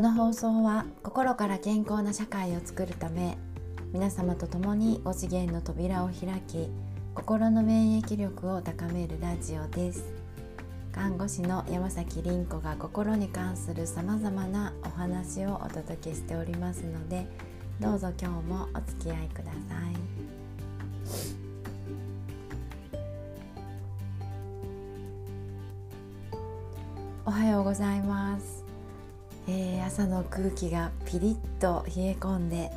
この放送は心から健康な社会を作るため皆様と共に5次元の扉を開き心の免疫力を高めるラジオです。看護師の山崎凛子が心に関するさまざまなお話をお届けしておりますのでどうぞ今日もお付き合いください。おはようございます。えー、朝の空気がピリッと冷え込んで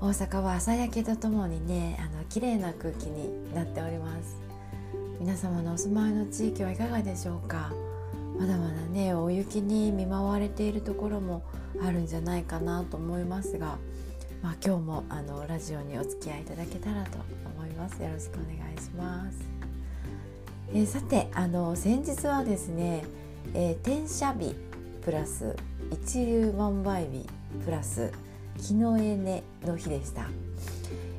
大阪は朝焼けとともにねあの綺麗な空気になっております。皆様のお住まいの地域はいかがでしょうか？まだまだね大雪に見舞われているところもあるんじゃないかなと思いますが、まあ、今日もあのラジオにお付き合いいただけたらと思います。よろしくお願いします、えー、さてあの先日はですね、えー、転写日プラス一粒万倍日プラス木のエネの日でした、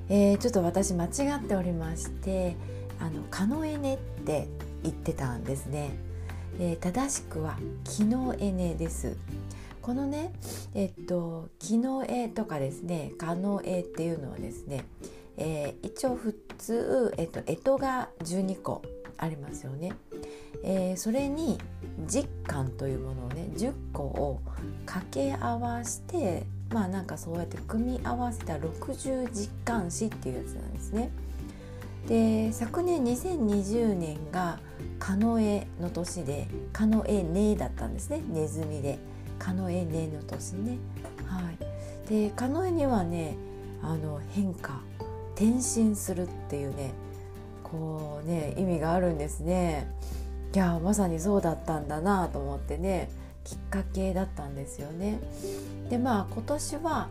えー、ちょっと私間違っておりましてあのカノエネって言ってたんですね、えー、正しくは木のエネです。このねえっと木の絵とかですねカノエっていうのはですね、えー、一応普通、えっと、干支が12個ありますよね、えー、それに実感というものをね10個を掛け合わせてまあなんかそうやって組み合わせた60実感詞っていうやつなんですね。で昨年2020年が「カノエ」の年で「カノエネ」だったんですねネズミで「カノエネ」の年ね。はい、でカノエにはねあの変化転身するっていうねこうね意味があるんですね。いやまさにそうだったんだなと思ってねきっかけだったんですよね。でまあ今年は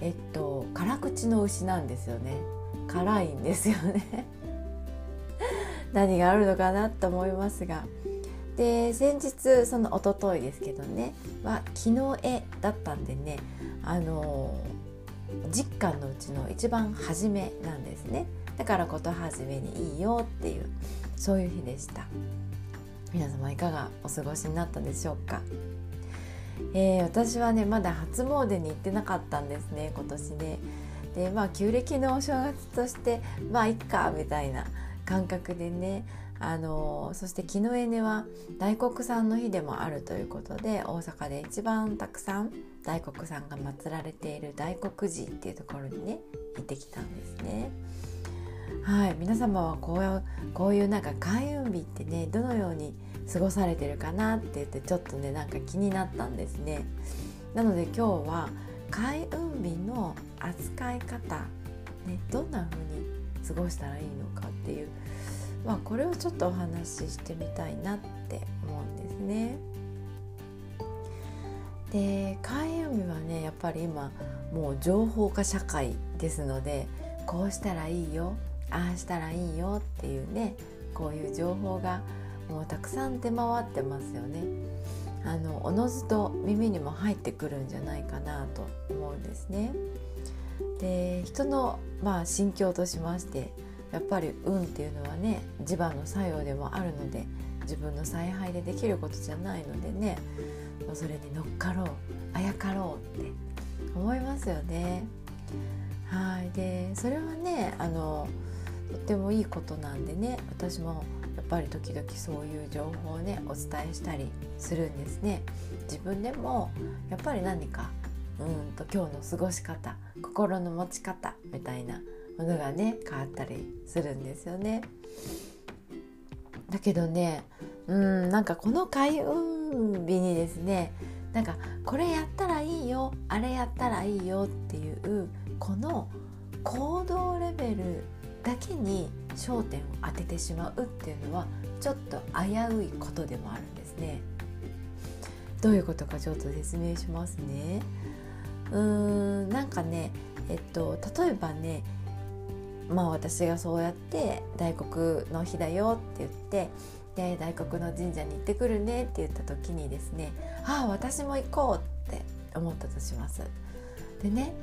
えっと辛口の牛なんですよね。辛いんですよね。何があるのかなと思いますが。で先日その一昨日ですけどねは昨日絵だったんでねあの実感のうちの一番初めなんですねだからこと始めにいいよっていうそういう日でした皆様いかがお過ごしになったでしょうか、えー、私はねまだ初詣に行ってなかったんですね今年ねでまあ旧暦のお正月としてまあいっかみたいな感覚でねあのそして木のエネは大黒さんの日でもあるということで大阪で一番たくさん大黒さんが祀られている大黒寺っていうところにね行ってきたんですね。はい皆様はこうこういうなんか開運日ってねどのように過ごされてるかなって言ってちょっとねなんか気になったんですねなので今日は開運日の扱い方、ね、どんな風に過ごしたらいいのかっていう、まあ、これをちょっとお話ししてみたいなって思うんですね。で開運日はねやっぱり今もう情報化社会ですのでこうしたらいいよああしたらいいよっていうねこういう情報がもうたくさん出回ってますよね。あのおのずと耳にも入ってくるんじゃないかなと思うんですね。で人の、まあ、心境としましてやっぱり運っていうのはね磁場の作用でもあるので自分の采配でできることじゃないのでねそれに乗っかろうあやかろうって思いますよね。はいでそれはねあのとってもいいことなんでね私もやっぱり時々そういう情報をねお伝えしたりするんですね。自分でもやっぱり何かうんと今日の過ごし方心の持ち方みたいなものがね変わったりするんですよね。だけどねうんなんかこの開運日にですねなんかこれやったらいいよあれやったらいいよっていうこの行動レベルだけに焦点を当ててしまうっていうのはちょっと危ういことでもあるんですね。どういうことかちょっと説明しますね。うーんなんかねえっと例えばねまあ私がそうやって大黒の日だよって言ってで大黒の神社に行ってくるねって言った時にですねああ私も行こうって思ったとします。でね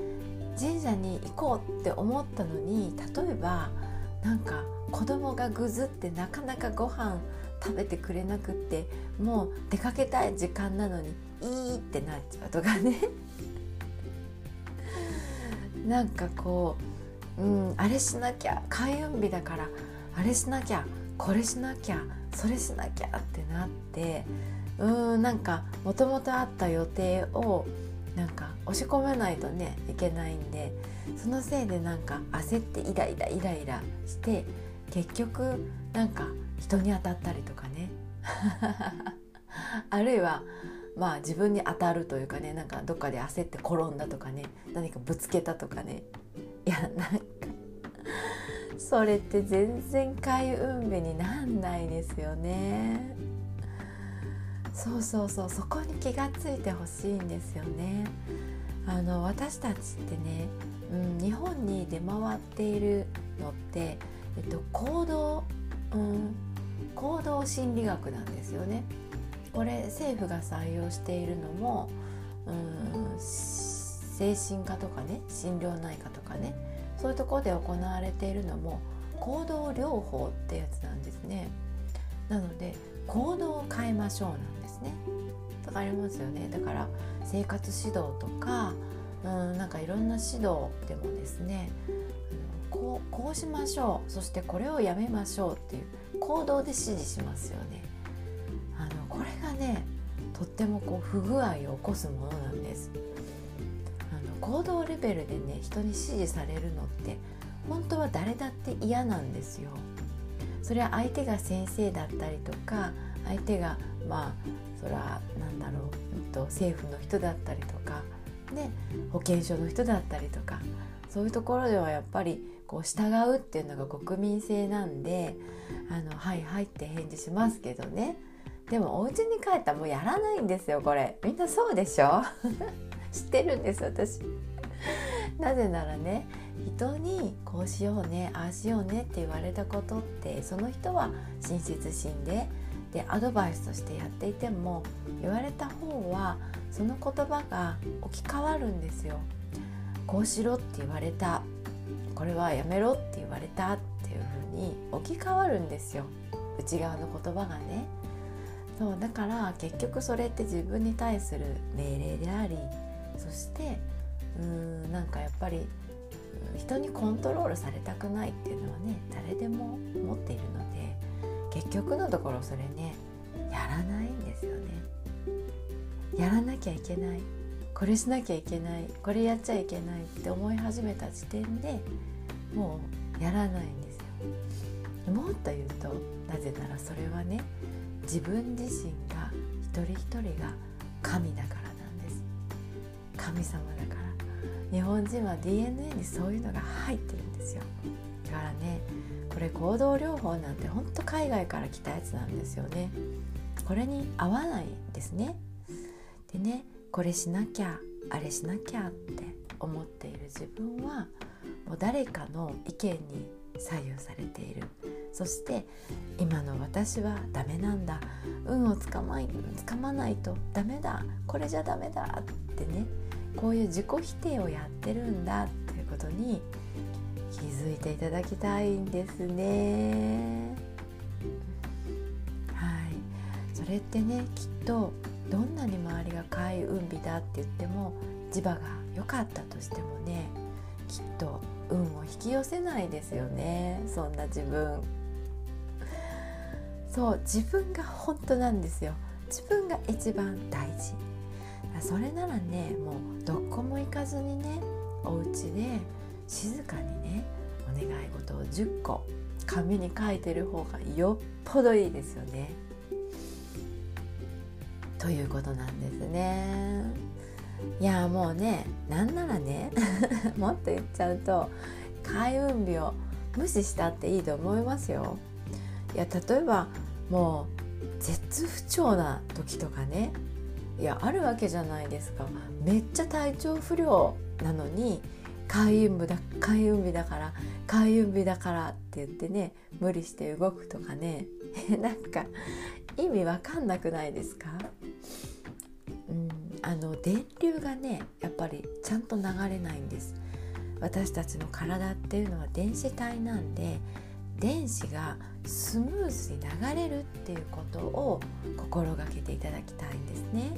神社に行こうって思ったのに例えばなんか子供がぐずってなかなかご飯食べてくれなくってもう出かけたい時間なのにいいってなっちゃうとかね。なんかこう、うん、あれしなきゃ開運日だからあれしなきゃこれしなきゃそれしなきゃってなってうんなんかもともとあった予定をなんか押し込めないとねいけないんでそのせいでなんか焦ってイライライライラして結局なんか人に当たったりとかね。あるいはまあ自分に当たるというかねなんかどっかで焦って転んだとかね何かぶつけたとかね。いやなんかそれって全然開運日になんないですよね。そうそうそうそこに気がついてほしいんですよね。あの私たちってね、うん、日本に出回っているのって、えっと、行動、うん、行動心理学なんですよね。これ政府が採用しているのも、うん、精神科とかね心療内科とかねそういうところで行われているのも行動療法ってやつなんですね。なので行動を変えましょうなんです。ね。わかりますよね。だから生活指導とかうんなんかいろんな指導でもですねこうこうしましょう。そしてこれをやめましょうっていう行動で指示しますよね。あのこれがねとってもこう不具合を起こすものなんです。あの行動レベルでね人に指示されるのって本当は誰だって嫌なんですよ。それは相手が先生だったりとか相手がまあそれは何だろう、うん、と政府の人だったりとか、ね、保健所の人だったりとかそういうところではやっぱりこう従うっていうのが国民性なんで「あのはいはい」って返事しますけどね。でもお家に帰ったらもうやらないんですよこれ。みんなそうでしょ？知ってるんです私。なぜならね人にこうしようねああしようねって言われたことってその人は親切心ででアドバイスとしてやっていても言われた方はその言葉が置き換わるんですよ。こうしろって言われたこれはやめろって言われたっていう風に置き換わるんですよ内側の言葉がね。そうだから結局それって自分に対する命令でありそしてうんなんかやっぱり人にコントロールされたくないっていうのはね誰でも持っているので結局のところそれねやらないんですよね。やらなきゃいけない。これしなきゃいけない。これやっちゃいけないって思い始めた時点でもうやらないんですよ。もっと言うとなぜならそれはね自分自身が一人一人が神だからなんです。神様だから。日本人は DNA にそういうのが入ってるんですよ。だからねこれ行動療法なんてほんと海外から来たやつなんですよね。これに合わないですね。でねこれしなきゃあれしなきゃって思っている自分はもう誰かの意見に左右されている。そして今の私はダメなんだ。運をつかまいつかまないとダメだ。これじゃダメだってねこういう自己否定をやってるんだっていうことに気づいていただきたいんですね。はい。それってねきっとどんなに周りが開運日だって言っても磁場が良かったとしてもねきっと運を引き寄せないですよね。そんな自分。そう自分が本当なんですよ。自分が一番大事。それならねもうどこも行かずにねお家で静かにねお願い事を10個紙に書いてる方がよっぽどいいですよね。ということなんですね。いやもうねなんならね もっと言っちゃうと開運日を無視したっていいと思いますよ。いや例えばもう絶不調な時とかねいやあるわけじゃないですかめっちゃ体調不良なのに開運日だ開運日だから開運日だからって言ってね無理して動くとかね。なんか意味わかんなくないですか？うんあの電流がねやっぱりちゃんと流れないんです。私たちの体っていうのは電子体なんで電子がスムーズに流れるっていうことを心がけていただきたいんですね。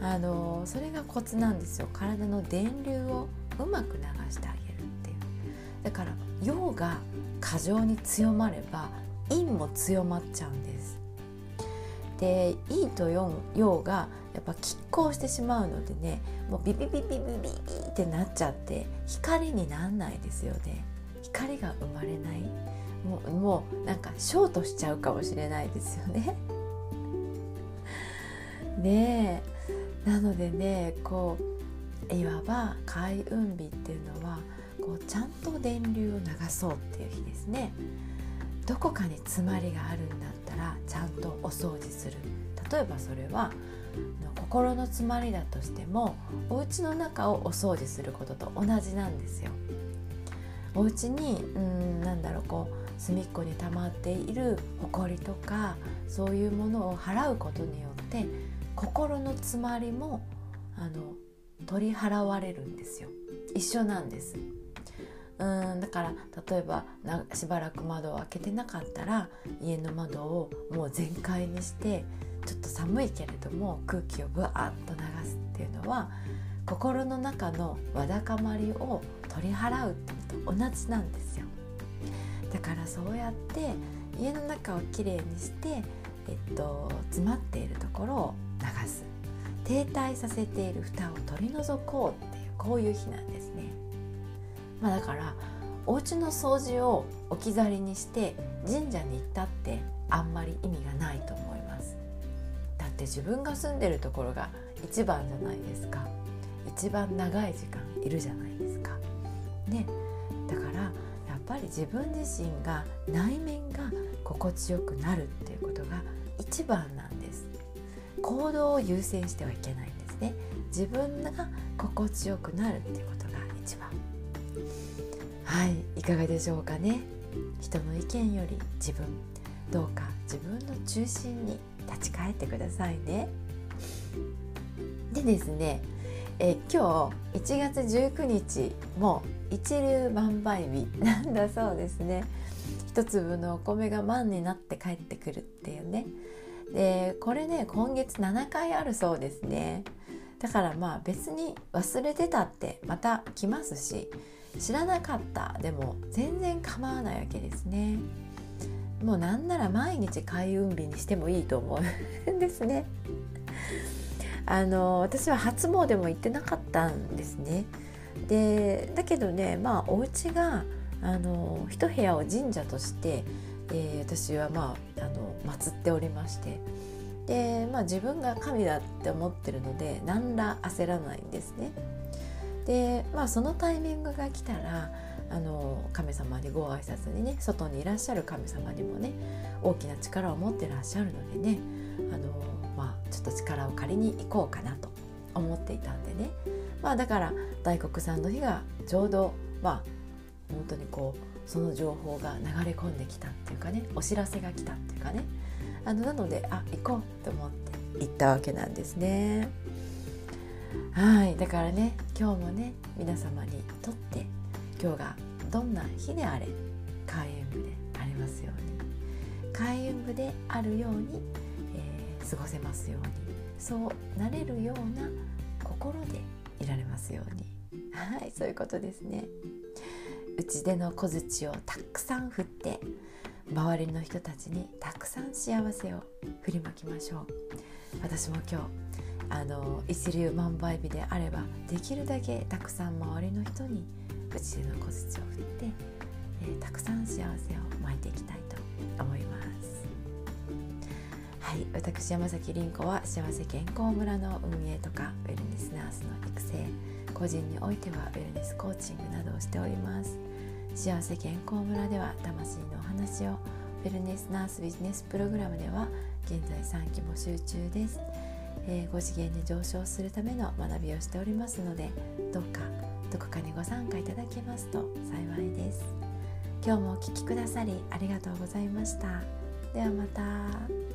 あのそれがコツなんですよ。体の電流をうまく流してあげるっていう。だから陽が過剰に強まれば陰も強まっちゃうんです。で陰と陽がやっぱ拮抗してしまうのでねもうビビビビビビビってなっちゃって光になんないですよね。光が生まれない。もうもうなんかショートしちゃうかもしれないですよね。ねえ。なのでねこういわば開運日っていうのはこうちゃんと電流を流そうっていう日ですね。どこかに詰まりがあるんだったらちゃんとお掃除する例えばそれは心の詰まりだとしてもお家の中をお掃除することと同じなんですよ。お家にうんなんだろうこう隅っこに溜まっている埃とかそういうものを払うことによって心の詰まりもあの取り払われるんですよ。一緒なんです。うんだから例えばしばらく窓を開けてなかったら家の窓をもう全開にしてちょっと寒いけれども空気をぶわっと流すっていうのは心の中のわだかまりを取り払うってと同じなんですよ。だからそうやって家の中をきれいにして、えっと、詰まっているところを流す。停滞させている蓋を取り除こうっていうこういう日なんですね、まあ、だからお家の掃除を置き去りにして神社に行ったってあんまり意味がないと思います。だって自分が住んでるところが一番じゃないですか。一番長い時間いるじゃないですか。ね。だからやっぱり自分自身が内面が心地よくなるっていうことが一番なん行動を優先してはいけないんですね。自分が心地よくなるっていうことが一番。はいいかがでしょうかね。人の意見より自分どうか自分の中心に立ち返ってくださいね。でですねえ今日1月19日も一粒万倍日なんだそうですね。一粒のお米が万になって帰ってくるっていうね。でこれね今月7回あるそうですね。だからまあ別に忘れてたってまた来ますし知らなかった。でも全然構わないわけですね。もうなんなら毎日開運日にしてもいいと思うん ですね。あの私は初詣も行ってなかったんですね。でだけどねまあお家があの一部屋を神社として、えー、私はまああの祀っておりまして。で、まあ、自分が神だって思ってるので何ら焦らないんですね。でまあそのタイミングが来たらあの神様にご挨拶にね外にいらっしゃる神様にもね大きな力を持ってらっしゃるのでねあのまあ、ちょっと力を借りに行こうかなと。思っていたんでね、まあ、だから大黒さんの日がちょうどまあ本当にこうその情報が流れ込んできたっていうかねお知らせが来たっていうかね。あのなのであ行こうと思って行ったわけなんですね。はい。だからね今日もね皆様にとって今日がどんな日であれ開運部でありますように。開運部であるようにえ過ごせますように。そうなれるような心でいられますように。はい。そういうことですね。ちでの小槌をたくさん振って周りの人たちにたくさん幸せを振りまきましょう。私も今日あの一流万倍日であればできるだけたくさん周りの人にうちでの小槌を振って、えー、たくさん幸せを巻いていきたいと思います。はい私山崎凛子は幸せ健康村の運営とかウェルネスナースの育成個人においてはウェルネスコーチングなどをしております。幸せ健康村では魂のお話をウェルネスナースビジネスプログラムでは現在3期募集中です、えー、5次元に上昇するための学びをしておりますのでどうかどこかにご参加いただけますと幸いです。今日もお聴きくださりありがとうございました。ではまた。